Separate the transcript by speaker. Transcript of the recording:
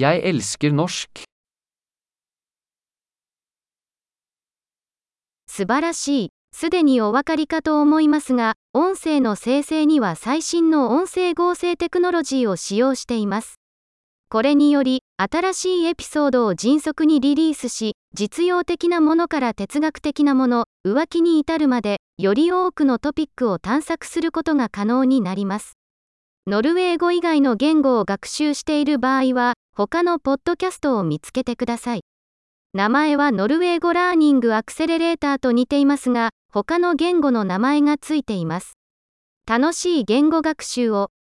Speaker 1: Jeg elsker norsk.
Speaker 2: 素晴らしい。すでにお分かりかと思いますが、音声の生成には最新の音声合成テクノロジーを使用しています。これにより、新しいエピソードを迅速にリリースし、実用的なものから哲学的なもの、浮気に至るまで、より多くのトピックを探索することが可能になります。ノルウェー語以外の言語を学習している場合は、他のポッドキャストを見つけてください。名前はノルウェー語ラーニングアクセレレーターと似ていますが、他の言語の名前がついています。楽しい言語学習を。